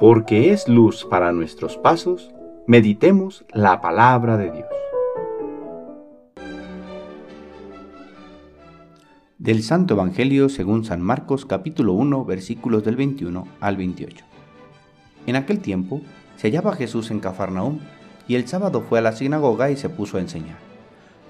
porque es luz para nuestros pasos, meditemos la palabra de Dios. Del Santo Evangelio según San Marcos capítulo 1 versículos del 21 al 28. En aquel tiempo se hallaba Jesús en Cafarnaúm y el sábado fue a la sinagoga y se puso a enseñar.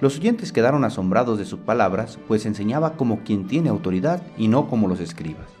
Los oyentes quedaron asombrados de sus palabras, pues enseñaba como quien tiene autoridad y no como los escribas.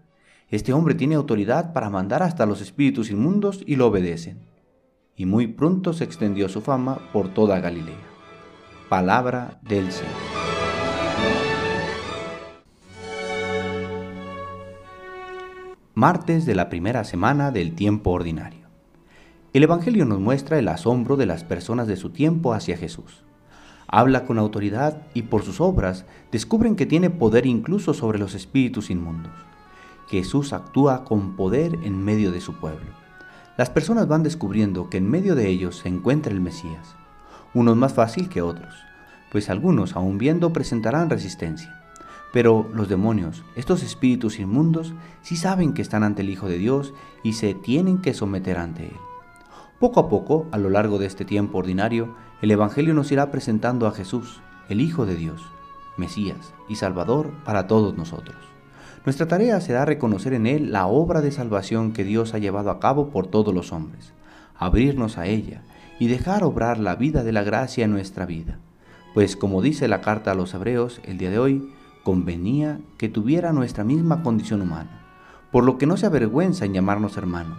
Este hombre tiene autoridad para mandar hasta los espíritus inmundos y lo obedecen. Y muy pronto se extendió su fama por toda Galilea. Palabra del Señor. Martes de la primera semana del tiempo ordinario. El Evangelio nos muestra el asombro de las personas de su tiempo hacia Jesús. Habla con autoridad y por sus obras descubren que tiene poder incluso sobre los espíritus inmundos. Jesús actúa con poder en medio de su pueblo. Las personas van descubriendo que en medio de ellos se encuentra el Mesías, unos más fácil que otros, pues algunos, aun viendo, presentarán resistencia. Pero los demonios, estos espíritus inmundos, sí saben que están ante el Hijo de Dios y se tienen que someter ante Él. Poco a poco, a lo largo de este tiempo ordinario, el Evangelio nos irá presentando a Jesús, el Hijo de Dios, Mesías y Salvador para todos nosotros. Nuestra tarea será reconocer en Él la obra de salvación que Dios ha llevado a cabo por todos los hombres, abrirnos a ella y dejar obrar la vida de la gracia en nuestra vida. Pues como dice la carta a los hebreos el día de hoy, convenía que tuviera nuestra misma condición humana, por lo que no se avergüenza en llamarnos hermanos,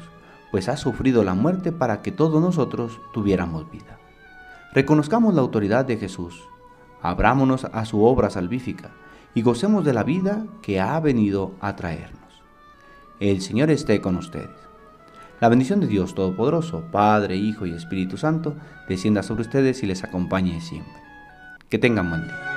pues ha sufrido la muerte para que todos nosotros tuviéramos vida. Reconozcamos la autoridad de Jesús, abrámonos a su obra salvífica, y gocemos de la vida que ha venido a traernos. El Señor esté con ustedes. La bendición de Dios Todopoderoso, Padre, Hijo y Espíritu Santo, descienda sobre ustedes y les acompañe siempre. Que tengan buen día.